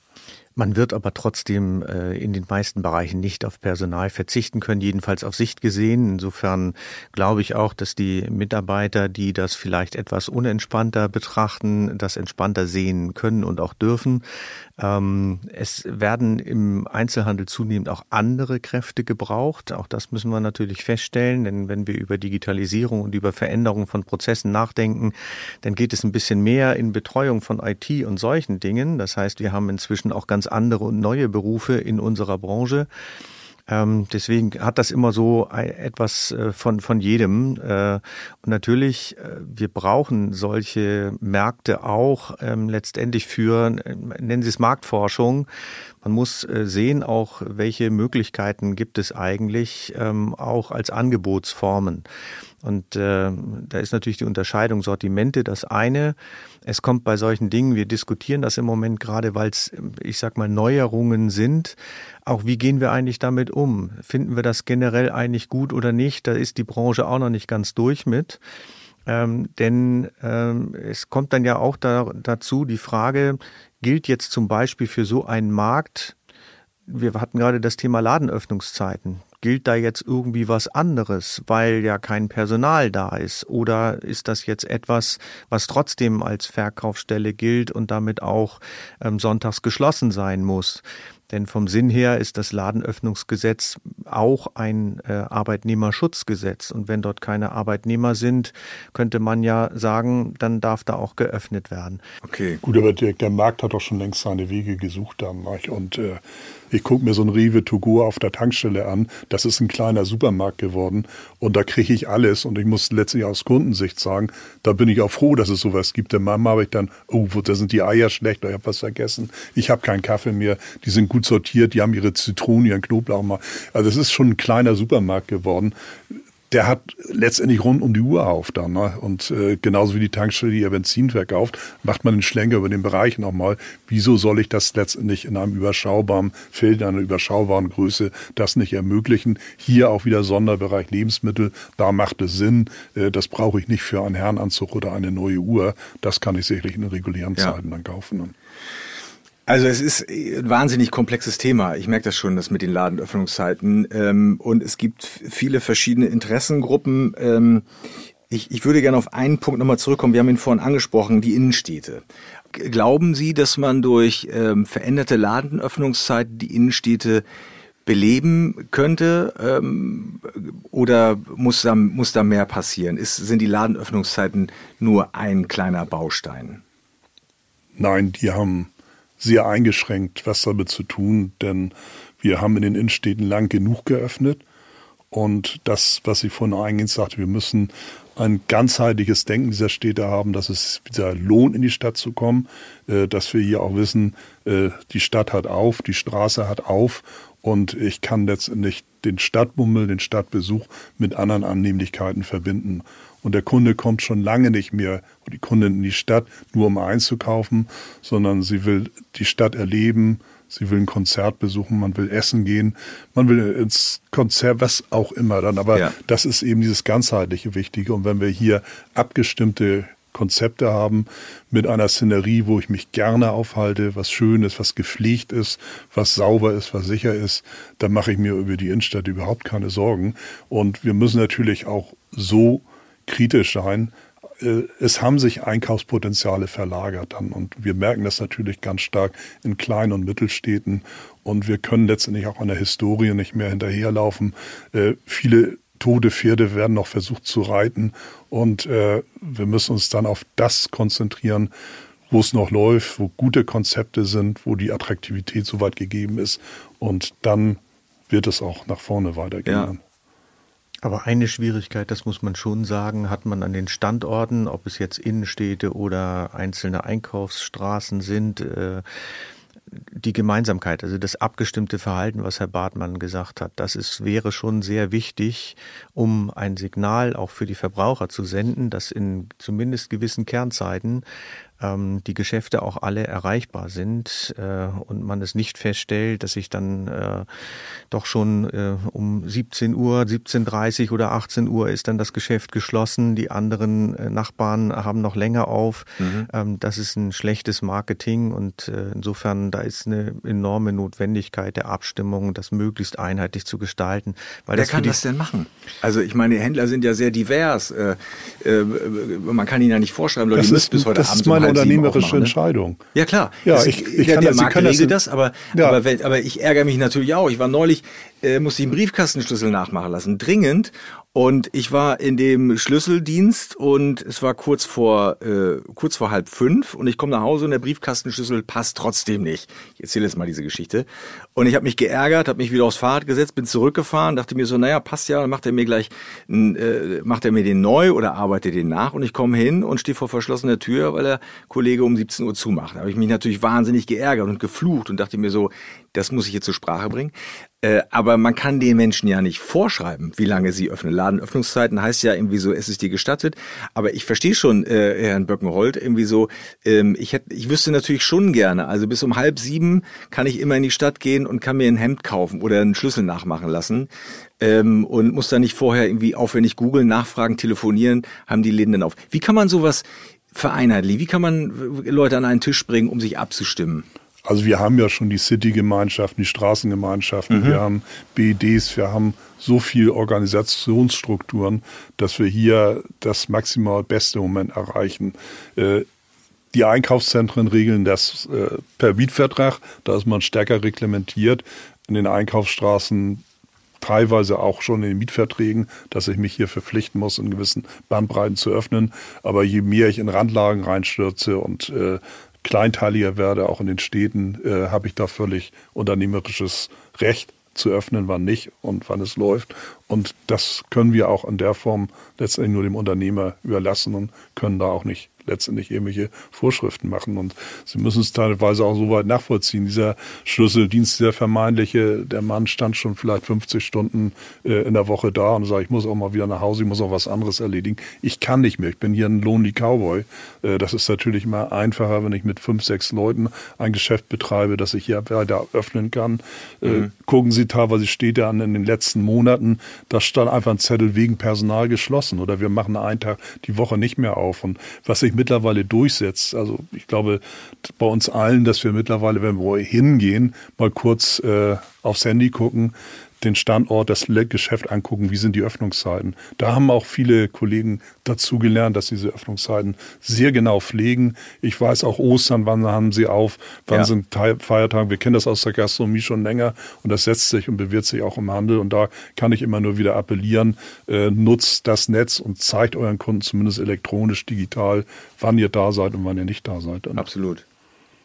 Man wird aber trotzdem äh, in den meisten Bereichen nicht auf Personal verzichten können, jedenfalls auf Sicht gesehen. Insofern glaube ich auch, dass die Mitarbeiter, die das vielleicht etwas unentspannter betrachten, das entspannter sehen können und auch dürfen. Ähm, es werden im Einzelhandel zunehmend auch andere Kräfte gebraucht. Auch das müssen wir natürlich feststellen, denn wenn wir über Digitalisierung und über Veränderung von Prozessen nachdenken, dann geht es ein bisschen mehr in Betreuung von IT und solchen Dingen. Das heißt, wir haben inzwischen auch ganz andere und neue Berufe in unserer Branche. Ähm, deswegen hat das immer so etwas äh, von, von jedem. Äh, und natürlich, äh, wir brauchen solche Märkte auch ähm, letztendlich für, äh, nennen Sie es Marktforschung. Man muss äh, sehen auch, welche Möglichkeiten gibt es eigentlich ähm, auch als Angebotsformen. Und äh, da ist natürlich die Unterscheidung Sortimente das eine. Es kommt bei solchen Dingen, wir diskutieren das im Moment gerade, weil es, ich sag mal, Neuerungen sind. Auch wie gehen wir eigentlich damit um? Finden wir das generell eigentlich gut oder nicht? Da ist die Branche auch noch nicht ganz durch mit. Ähm, denn ähm, es kommt dann ja auch da, dazu die Frage, gilt jetzt zum Beispiel für so einen Markt, wir hatten gerade das Thema Ladenöffnungszeiten gilt da jetzt irgendwie was anderes, weil ja kein Personal da ist? Oder ist das jetzt etwas, was trotzdem als Verkaufsstelle gilt und damit auch ähm, sonntags geschlossen sein muss? Denn vom Sinn her ist das Ladenöffnungsgesetz auch ein äh, Arbeitnehmerschutzgesetz. Und wenn dort keine Arbeitnehmer sind, könnte man ja sagen, dann darf da auch geöffnet werden. Okay. Gut, aber der, der Markt hat doch schon längst seine Wege gesucht dann. Und äh, Ich gucke mir so ein Rewe to go auf der Tankstelle an. Das ist ein kleiner Supermarkt geworden und da kriege ich alles und ich muss letztlich aus Kundensicht sagen, da bin ich auch froh, dass es sowas gibt. Der Mama habe ich dann, oh, da sind die Eier schlecht, ich habe was vergessen. Ich habe keinen Kaffee mehr. Die sind gut sortiert, die haben ihre Zitronen, ihren Knoblauch mal. Also es ist schon ein kleiner Supermarkt geworden der hat letztendlich rund um die Uhr auf dann. Ne? Und äh, genauso wie die Tankstelle, die ihr Benzin verkauft, macht man den Schlenker über den Bereich nochmal. Wieso soll ich das letztendlich in einem überschaubaren Feld, einer überschaubaren Größe, das nicht ermöglichen? Hier auch wieder Sonderbereich Lebensmittel, da macht es Sinn. Äh, das brauche ich nicht für einen Herrenanzug oder eine neue Uhr. Das kann ich sicherlich in regulären ja. Zeiten dann kaufen. Also es ist ein wahnsinnig komplexes Thema. Ich merke das schon, das mit den Ladenöffnungszeiten. Ähm, und es gibt viele verschiedene Interessengruppen. Ähm, ich, ich würde gerne auf einen Punkt nochmal zurückkommen. Wir haben ihn vorhin angesprochen, die Innenstädte. Glauben Sie, dass man durch ähm, veränderte Ladenöffnungszeiten die Innenstädte beleben könnte oder muss da, muss da mehr passieren? Ist, sind die Ladenöffnungszeiten nur ein kleiner Baustein? Nein, die haben sehr eingeschränkt was damit zu tun, denn wir haben in den Innenstädten lang genug geöffnet. Und das, was ich vorhin eingehend sagte, wir müssen ein ganzheitliches Denken dieser Städte haben, dass es wieder lohnt, in die Stadt zu kommen, äh, dass wir hier auch wissen, äh, die Stadt hat auf, die Straße hat auf und ich kann letztendlich den Stadtbummel, den Stadtbesuch mit anderen Annehmlichkeiten verbinden. Und der Kunde kommt schon lange nicht mehr, die Kundin in die Stadt, nur um einzukaufen, sondern sie will die Stadt erleben, sie will ein Konzert besuchen, man will essen gehen, man will ins Konzert, was auch immer dann. Aber ja. das ist eben dieses ganzheitliche Wichtige. Und wenn wir hier abgestimmte Konzepte haben mit einer Szenerie, wo ich mich gerne aufhalte, was schön ist, was gepflegt ist, was sauber ist, was sicher ist, dann mache ich mir über die Innenstadt überhaupt keine Sorgen. Und wir müssen natürlich auch so kritisch sein. Äh, es haben sich Einkaufspotenziale verlagert dann und wir merken das natürlich ganz stark in Klein- und Mittelstädten und wir können letztendlich auch an der Historie nicht mehr hinterherlaufen. Äh, viele tote Pferde werden noch versucht zu reiten und äh, wir müssen uns dann auf das konzentrieren, wo es noch läuft, wo gute Konzepte sind, wo die Attraktivität soweit gegeben ist und dann wird es auch nach vorne weitergehen. Ja. Aber eine Schwierigkeit, das muss man schon sagen, hat man an den Standorten, ob es jetzt Innenstädte oder einzelne Einkaufsstraßen sind, äh, die Gemeinsamkeit, also das abgestimmte Verhalten, was Herr Bartmann gesagt hat, das ist, wäre schon sehr wichtig, um ein Signal auch für die Verbraucher zu senden, dass in zumindest gewissen Kernzeiten die Geschäfte auch alle erreichbar sind äh, und man es nicht feststellt, dass sich dann äh, doch schon äh, um 17 Uhr, 17.30 Uhr oder 18 Uhr ist dann das Geschäft geschlossen, die anderen äh, Nachbarn haben noch länger auf. Mhm. Ähm, das ist ein schlechtes Marketing und äh, insofern da ist eine enorme Notwendigkeit der Abstimmung, das möglichst einheitlich zu gestalten. Weil Wer das kann das denn machen? Also ich meine, die Händler sind ja sehr divers. Äh, äh, man kann ihnen ja nicht vorschreiben, Leute, das ihr müsst bis heute Abend um eine unternehmerische ne? Entscheidung. Ja klar. Ja, es, ich, ich der, kann der das, Markt regelt das, aber, ja. aber, aber ich ärgere mich natürlich auch. Ich war neulich, äh, musste ich einen Briefkastenschlüssel nachmachen lassen, dringend. Und ich war in dem Schlüsseldienst und es war kurz vor äh, kurz vor halb fünf und ich komme nach Hause und der Briefkastenschlüssel passt trotzdem nicht. Ich erzähle jetzt mal diese Geschichte. Und ich habe mich geärgert, habe mich wieder aufs Fahrrad gesetzt, bin zurückgefahren, dachte mir so, naja, passt ja, dann macht er mir gleich, äh, macht er mir den neu oder arbeitet den nach und ich komme hin und stehe vor verschlossener Tür, weil der Kollege um 17 Uhr zumacht. Da habe ich mich natürlich wahnsinnig geärgert und geflucht und dachte mir so, das muss ich jetzt zur Sprache bringen. Äh, aber man kann den Menschen ja nicht vorschreiben, wie lange sie öffnen. Ladenöffnungszeiten heißt ja irgendwie so, es ist dir gestattet. Aber ich verstehe schon, äh, Herrn Böckenhold, irgendwie so, ähm, ich hätte, ich wüsste natürlich schon gerne, also bis um halb sieben kann ich immer in die Stadt gehen und kann mir ein Hemd kaufen oder einen Schlüssel nachmachen lassen. Ähm, und muss da nicht vorher irgendwie aufwendig googeln, nachfragen, telefonieren, haben die Läden dann auf. Wie kann man sowas vereinheitlichen? Wie kann man Leute an einen Tisch bringen, um sich abzustimmen? Also wir haben ja schon die City-Gemeinschaften, die Straßengemeinschaften, mhm. wir haben BEDs, wir haben so viel Organisationsstrukturen, dass wir hier das maximal beste Moment erreichen. Äh, die Einkaufszentren regeln das äh, per Mietvertrag, da ist man stärker reglementiert. In den Einkaufsstraßen teilweise auch schon in den Mietverträgen, dass ich mich hier verpflichten muss, in gewissen Bandbreiten zu öffnen. Aber je mehr ich in Randlagen reinstürze und äh, kleinteiliger werde, auch in den Städten, äh, habe ich da völlig unternehmerisches Recht zu öffnen, wann nicht und wann es läuft. Und das können wir auch in der Form letztendlich nur dem Unternehmer überlassen und können da auch nicht letztendlich irgendwelche Vorschriften machen. Und sie müssen es teilweise auch so weit nachvollziehen. Dieser Schlüsseldienst, der vermeintliche, der Mann stand schon vielleicht 50 Stunden äh, in der Woche da und sagt, ich muss auch mal wieder nach Hause, ich muss auch was anderes erledigen. Ich kann nicht mehr, ich bin hier ein Lonely Cowboy. Äh, das ist natürlich mal einfacher, wenn ich mit fünf, sechs Leuten ein Geschäft betreibe, dass ich hier weiter öffnen kann. Äh, mhm. Gucken Sie teilweise steht ja an in den letzten Monaten, da stand einfach ein Zettel wegen Personal geschlossen oder wir machen einen Tag die Woche nicht mehr auf. Und was ich mittlerweile durchsetzt. Also ich glaube bei uns allen, dass wir mittlerweile, wenn wir hingehen, mal kurz äh, aufs Handy gucken, den Standort, das Geschäft angucken, wie sind die Öffnungszeiten. Da haben auch viele Kollegen dazu gelernt, dass diese Öffnungszeiten sehr genau pflegen. Ich weiß auch Ostern, wann haben sie auf, wann ja. sind Feiertage. Wir kennen das aus der Gastronomie schon länger und das setzt sich und bewirkt sich auch im Handel. Und da kann ich immer nur wieder appellieren, äh, nutzt das Netz und zeigt euren Kunden zumindest elektronisch, digital, wann ihr da seid und wann ihr nicht da seid. Und Absolut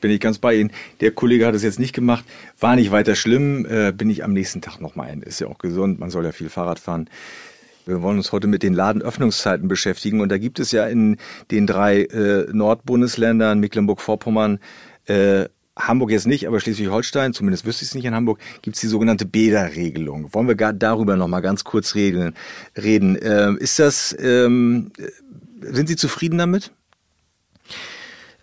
bin ich ganz bei Ihnen. Der Kollege hat es jetzt nicht gemacht, war nicht weiter schlimm, äh, bin ich am nächsten Tag nochmal ein. Ist ja auch gesund, man soll ja viel Fahrrad fahren. Wir wollen uns heute mit den Ladenöffnungszeiten beschäftigen und da gibt es ja in den drei äh, Nordbundesländern, Mecklenburg-Vorpommern, äh, Hamburg jetzt nicht, aber Schleswig-Holstein, zumindest wüsste ich es nicht in Hamburg, gibt es die sogenannte Bäderregelung. Wollen wir gar darüber nochmal ganz kurz reden? reden. Ähm, ist das, ähm, sind Sie zufrieden damit?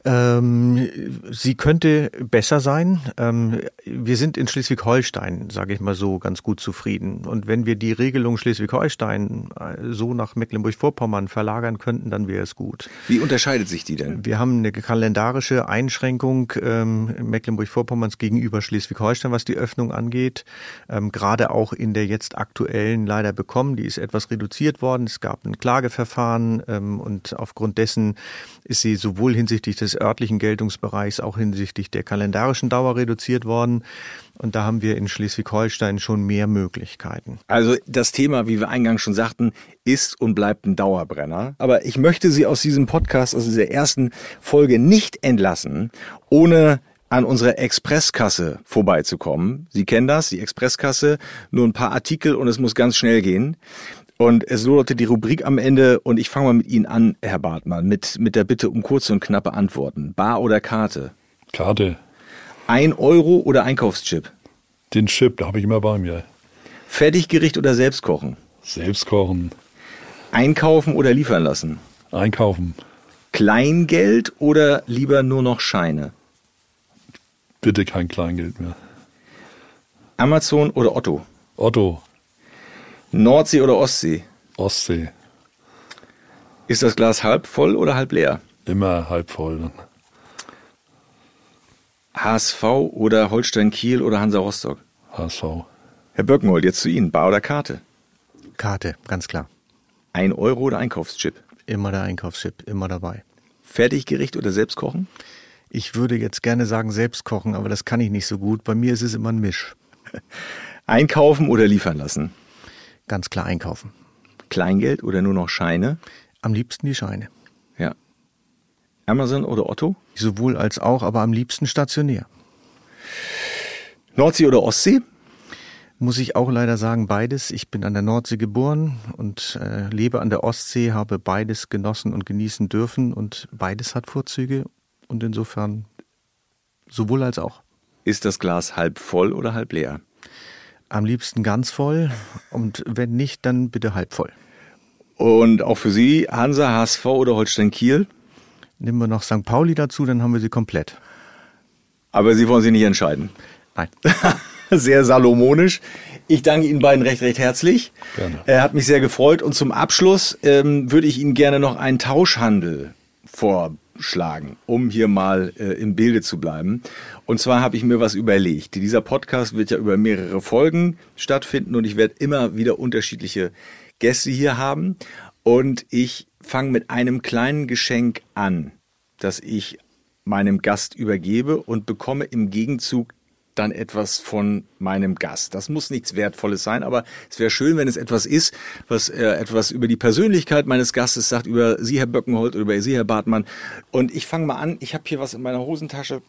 Ähm, sie könnte besser sein. Ähm, wir sind in Schleswig-Holstein, sage ich mal so, ganz gut zufrieden. Und wenn wir die Regelung Schleswig-Holstein äh, so nach Mecklenburg-Vorpommern verlagern könnten, dann wäre es gut. Wie unterscheidet sich die denn? Wir haben eine kalendarische Einschränkung ähm, Mecklenburg-Vorpommerns gegenüber Schleswig-Holstein, was die Öffnung angeht. Ähm, gerade auch in der jetzt aktuellen leider bekommen. Die ist etwas reduziert worden. Es gab ein Klageverfahren ähm, und aufgrund dessen ist sie sowohl hinsichtlich des örtlichen Geltungsbereichs auch hinsichtlich der kalendarischen Dauer reduziert worden. Und da haben wir in Schleswig-Holstein schon mehr Möglichkeiten. Also das Thema, wie wir eingangs schon sagten, ist und bleibt ein Dauerbrenner. Aber ich möchte Sie aus diesem Podcast, aus dieser ersten Folge nicht entlassen, ohne an unserer Expresskasse vorbeizukommen. Sie kennen das, die Expresskasse, nur ein paar Artikel und es muss ganz schnell gehen. Und es lautet die Rubrik am Ende und ich fange mal mit Ihnen an, Herr Bartmann, mit, mit der Bitte um kurze und knappe Antworten. Bar oder Karte? Karte. Ein Euro oder Einkaufschip? Den Chip, da habe ich immer bei mir. Fertiggericht oder selbst kochen? Selbst kochen. Einkaufen oder liefern lassen? Einkaufen. Kleingeld oder lieber nur noch Scheine? Bitte kein Kleingeld mehr. Amazon oder Otto? Otto. Nordsee oder Ostsee? Ostsee. Ist das Glas halb voll oder halb leer? Immer halb voll. HSV oder Holstein Kiel oder Hansa Rostock? HSV. Herr Böckenhold, jetzt zu Ihnen. Bar oder Karte? Karte, ganz klar. Ein Euro oder Einkaufschip? Immer der Einkaufschip, immer dabei. Fertiggericht oder selbst kochen? Ich würde jetzt gerne sagen selbst kochen, aber das kann ich nicht so gut. Bei mir ist es immer ein Misch. Einkaufen oder liefern lassen? Ganz klar einkaufen. Kleingeld oder nur noch Scheine? Am liebsten die Scheine. Ja. Amazon oder Otto? Sowohl als auch, aber am liebsten stationär. Nordsee oder Ostsee? Muss ich auch leider sagen, beides. Ich bin an der Nordsee geboren und äh, lebe an der Ostsee, habe beides genossen und genießen dürfen und beides hat Vorzüge und insofern sowohl als auch. Ist das Glas halb voll oder halb leer? Am liebsten ganz voll und wenn nicht, dann bitte halb voll. Und auch für Sie Hansa, HSV oder Holstein Kiel? Nehmen wir noch St. Pauli dazu, dann haben wir sie komplett. Aber Sie wollen sich nicht entscheiden? Nein. <laughs> sehr salomonisch. Ich danke Ihnen beiden recht, recht herzlich. Gerne. Er hat mich sehr gefreut. Und zum Abschluss ähm, würde ich Ihnen gerne noch einen Tauschhandel vorschlagen, um hier mal äh, im Bilde zu bleiben. Und zwar habe ich mir was überlegt. Dieser Podcast wird ja über mehrere Folgen stattfinden und ich werde immer wieder unterschiedliche Gäste hier haben. Und ich fange mit einem kleinen Geschenk an, das ich meinem Gast übergebe und bekomme im Gegenzug dann etwas von meinem Gast. Das muss nichts Wertvolles sein, aber es wäre schön, wenn es etwas ist, was äh, etwas über die Persönlichkeit meines Gastes sagt, über Sie, Herr Böckenholt, oder über Sie, Herr Bartmann. Und ich fange mal an. Ich habe hier was in meiner Hosentasche.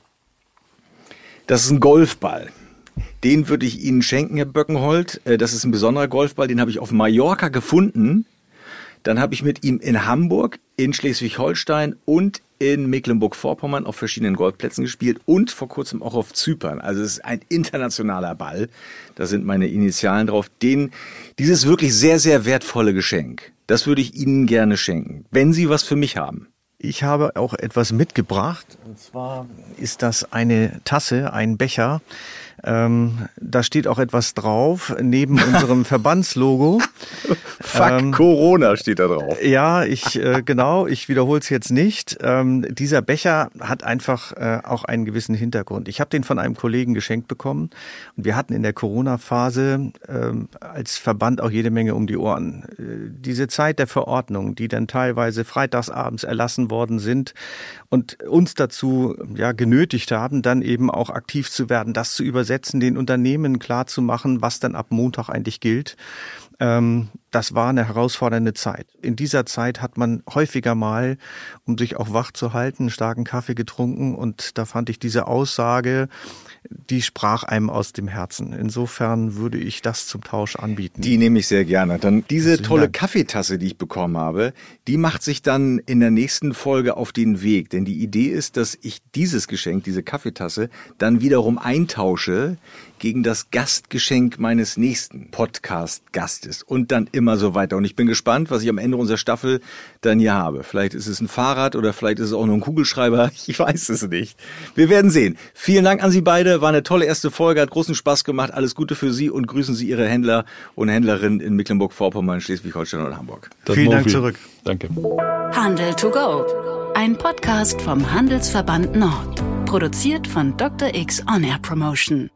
Das ist ein Golfball. Den würde ich Ihnen schenken, Herr Böckenholt. Äh, das ist ein besonderer Golfball, den habe ich auf Mallorca gefunden. Dann habe ich mit ihm in Hamburg, in Schleswig-Holstein und in Mecklenburg-Vorpommern auf verschiedenen Golfplätzen gespielt und vor kurzem auch auf Zypern. Also es ist ein internationaler Ball. Da sind meine Initialen drauf. Den, dieses wirklich sehr, sehr wertvolle Geschenk, das würde ich Ihnen gerne schenken, wenn Sie was für mich haben. Ich habe auch etwas mitgebracht. Und zwar ist das eine Tasse, ein Becher. Ähm, da steht auch etwas drauf, neben <laughs> unserem Verbandslogo. Fuck ähm, Corona steht da drauf. Ja, ich äh, genau, ich wiederhole es jetzt nicht. Ähm, dieser Becher hat einfach äh, auch einen gewissen Hintergrund. Ich habe den von einem Kollegen geschenkt bekommen und wir hatten in der Corona-Phase ähm, als Verband auch jede Menge um die Ohren. Äh, diese Zeit der Verordnung, die dann teilweise freitagsabends erlassen worden sind und uns dazu ja genötigt haben, dann eben auch aktiv zu werden, das zu übersetzen, den Unternehmen klar zu machen, was dann ab Montag eigentlich gilt. Ähm, das war eine herausfordernde Zeit. In dieser Zeit hat man häufiger mal, um sich auch wach zu halten, einen starken Kaffee getrunken und da fand ich diese Aussage, die sprach einem aus dem Herzen. Insofern würde ich das zum Tausch anbieten. Die nehme ich sehr gerne. Dann diese tolle. Kaffeetasse, die ich bekommen habe, die macht sich dann in der nächsten Folge auf den Weg. Denn die Idee ist, dass ich dieses Geschenk, diese Kaffeetasse, dann wiederum eintausche gegen das Gastgeschenk meines nächsten Podcast-Gastes und dann immer so weiter. Und ich bin gespannt, was ich am Ende unserer Staffel dann hier habe. Vielleicht ist es ein Fahrrad oder vielleicht ist es auch nur ein Kugelschreiber. <laughs> Ich weiß es nicht. Wir werden sehen. Vielen Dank an Sie beide. War eine tolle erste Folge, hat großen Spaß gemacht. Alles Gute für Sie und grüßen Sie Ihre Händler und Händlerinnen in Mecklenburg-Vorpommern, Schleswig-Holstein und Hamburg. Das Vielen Dank zurück. Danke. Handel to go. Ein Podcast vom Handelsverband Nord. Produziert von Dr. X On Air Promotion.